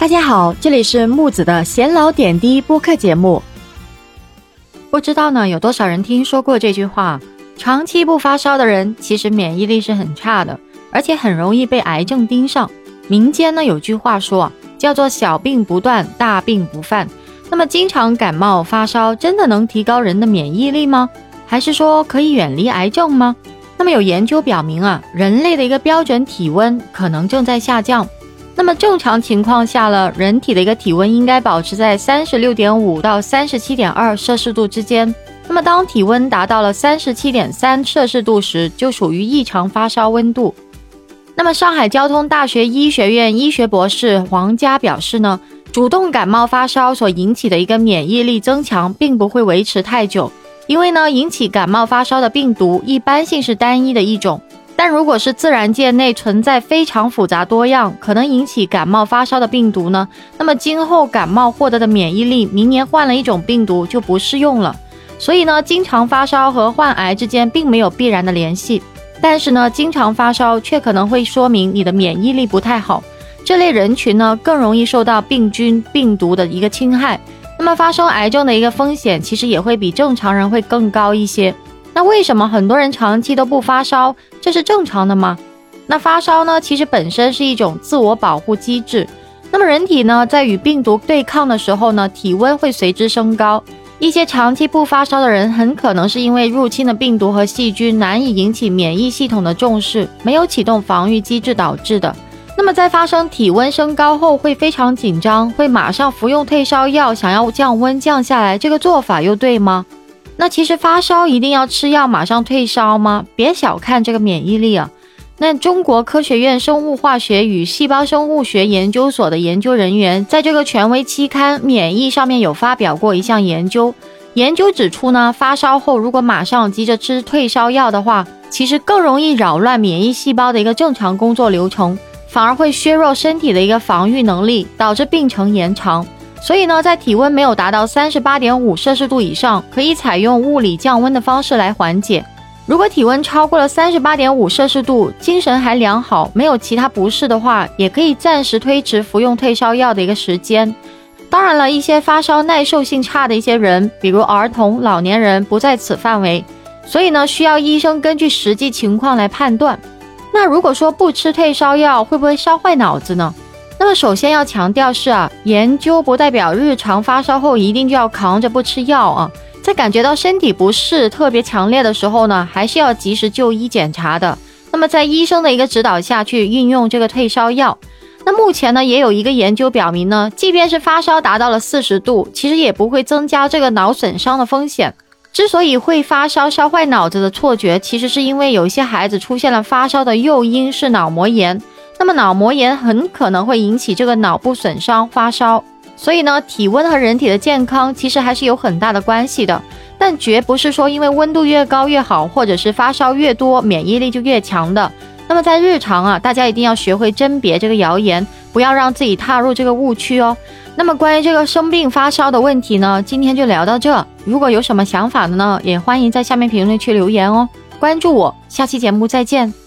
大家好，这里是木子的闲聊点滴播客节目。不知道呢，有多少人听说过这句话？长期不发烧的人，其实免疫力是很差的，而且很容易被癌症盯上。民间呢有句话说，叫做“小病不断，大病不犯”。那么，经常感冒发烧，真的能提高人的免疫力吗？还是说可以远离癌症吗？那么有研究表明啊，人类的一个标准体温可能正在下降。那么正常情况下呢，人体的一个体温应该保持在三十六点五到三十七点二摄氏度之间。那么，当体温达到了三十七点三摄氏度时，就属于异常发烧温度。那么，上海交通大学医学院医学博士黄佳表示呢，主动感冒发烧所引起的一个免疫力增强，并不会维持太久，因为呢，引起感冒发烧的病毒一般性是单一的一种。但如果是自然界内存在非常复杂多样、可能引起感冒发烧的病毒呢，那么今后感冒获得的免疫力，明年换了一种病毒就不适用了。所以呢，经常发烧和患癌之间并没有必然的联系，但是呢，经常发烧却可能会说明你的免疫力不太好。这类人群呢，更容易受到病菌、病毒的一个侵害，那么发生癌症的一个风险其实也会比正常人会更高一些。那为什么很多人长期都不发烧？这是正常的吗？那发烧呢，其实本身是一种自我保护机制。那么人体呢，在与病毒对抗的时候呢，体温会随之升高。一些长期不发烧的人，很可能是因为入侵的病毒和细菌难以引起免疫系统的重视，没有启动防御机制导致的。那么在发生体温升高后，会非常紧张，会马上服用退烧药，想要降温降下来，这个做法又对吗？那其实发烧一定要吃药马上退烧吗？别小看这个免疫力啊。那中国科学院生物化学与细胞生物学研究所的研究人员在这个权威期刊《免疫》上面有发表过一项研究。研究指出呢，发烧后如果马上急着吃退烧药的话，其实更容易扰乱免疫细胞的一个正常工作流程，反而会削弱身体的一个防御能力，导致病程延长。所以呢，在体温没有达到三十八点五摄氏度以上，可以采用物理降温的方式来缓解。如果体温超过了三十八点五摄氏度，精神还良好，没有其他不适的话，也可以暂时推迟服用退烧药的一个时间。当然了，一些发烧耐受性差的一些人，比如儿童、老年人，不在此范围。所以呢，需要医生根据实际情况来判断。那如果说不吃退烧药，会不会烧坏脑子呢？那么首先要强调是啊，研究不代表日常发烧后一定就要扛着不吃药啊。在感觉到身体不适特别强烈的时候呢，还是要及时就医检查的。那么在医生的一个指导下去运用这个退烧药。那目前呢，也有一个研究表明呢，即便是发烧达到了四十度，其实也不会增加这个脑损伤的风险。之所以会发烧烧坏脑子的错觉，其实是因为有一些孩子出现了发烧的诱因是脑膜炎，那么脑膜炎很可能会引起这个脑部损伤发烧。所以呢，体温和人体的健康其实还是有很大的关系的，但绝不是说因为温度越高越好，或者是发烧越多免疫力就越强的。那么在日常啊，大家一定要学会甄别这个谣言，不要让自己踏入这个误区哦。那么关于这个生病发烧的问题呢，今天就聊到这。如果有什么想法的呢，也欢迎在下面评论区留言哦。关注我，下期节目再见。